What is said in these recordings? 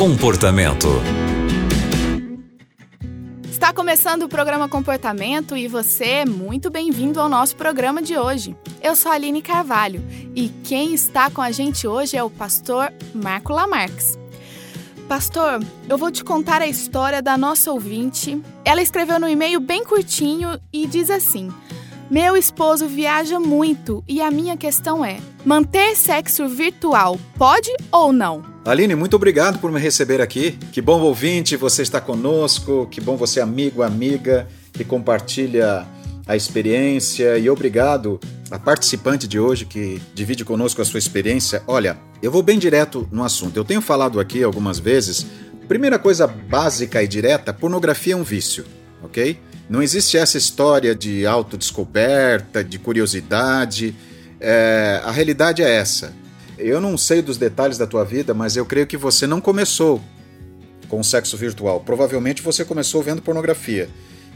Comportamento. Está começando o programa Comportamento e você é muito bem-vindo ao nosso programa de hoje. Eu sou a Aline Carvalho e quem está com a gente hoje é o pastor Marco Lamarques. Pastor, eu vou te contar a história da nossa ouvinte. Ela escreveu no e-mail bem curtinho e diz assim: Meu esposo viaja muito e a minha questão é: manter sexo virtual pode ou não? Aline, muito obrigado por me receber aqui. Que bom ouvinte, você está conosco. Que bom você, amigo, amiga, que compartilha a experiência. E obrigado a participante de hoje que divide conosco a sua experiência. Olha, eu vou bem direto no assunto. Eu tenho falado aqui algumas vezes. Primeira coisa básica e direta: pornografia é um vício, ok? Não existe essa história de autodescoberta, de curiosidade. É, a realidade é essa eu não sei dos detalhes da tua vida, mas eu creio que você não começou com sexo virtual. Provavelmente você começou vendo pornografia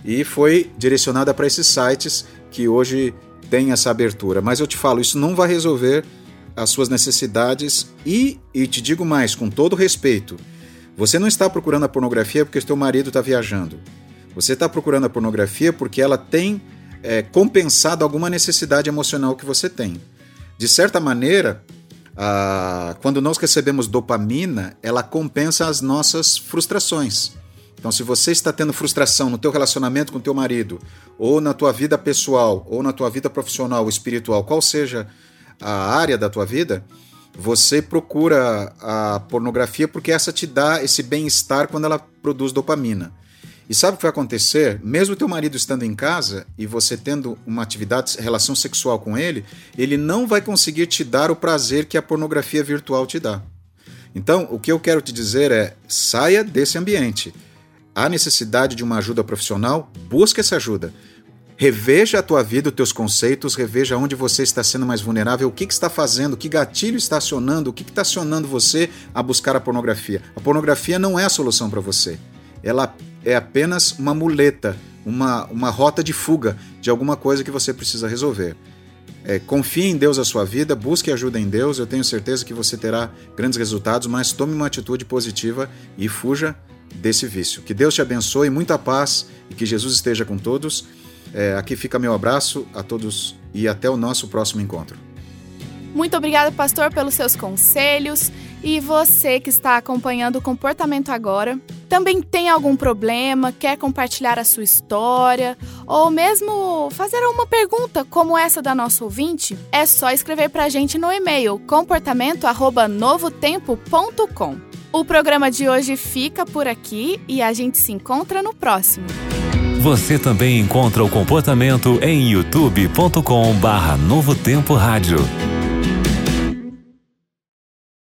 e foi direcionada para esses sites que hoje têm essa abertura. Mas eu te falo, isso não vai resolver as suas necessidades e, e te digo mais, com todo respeito, você não está procurando a pornografia porque o teu marido está viajando. Você está procurando a pornografia porque ela tem é, compensado alguma necessidade emocional que você tem. De certa maneira, ah, quando nós recebemos dopamina, ela compensa as nossas frustrações. Então, se você está tendo frustração no teu relacionamento com teu marido, ou na tua vida pessoal, ou na tua vida profissional, ou espiritual, qual seja a área da tua vida, você procura a pornografia porque essa te dá esse bem-estar quando ela produz dopamina. E sabe o que vai acontecer? Mesmo teu marido estando em casa e você tendo uma atividade, relação sexual com ele, ele não vai conseguir te dar o prazer que a pornografia virtual te dá. Então, o que eu quero te dizer é: saia desse ambiente. Há necessidade de uma ajuda profissional? Busque essa ajuda. Reveja a tua vida, os teus conceitos, reveja onde você está sendo mais vulnerável, o que, que está fazendo, que gatilho está acionando, o que, que está acionando você a buscar a pornografia. A pornografia não é a solução para você ela é apenas uma muleta, uma, uma rota de fuga de alguma coisa que você precisa resolver. É, confie em Deus a sua vida, busque ajuda em Deus, eu tenho certeza que você terá grandes resultados, mas tome uma atitude positiva e fuja desse vício. Que Deus te abençoe, muita paz e que Jesus esteja com todos. É, aqui fica meu abraço a todos e até o nosso próximo encontro. Muito obrigada, pastor, pelos seus conselhos. E você que está acompanhando o comportamento agora, também tem algum problema, quer compartilhar a sua história ou mesmo fazer uma pergunta como essa da nossa ouvinte? É só escrever para a gente no e-mail comportamento@novotempo.com. O programa de hoje fica por aqui e a gente se encontra no próximo. Você também encontra o comportamento em youtube.com/novotempo rádio.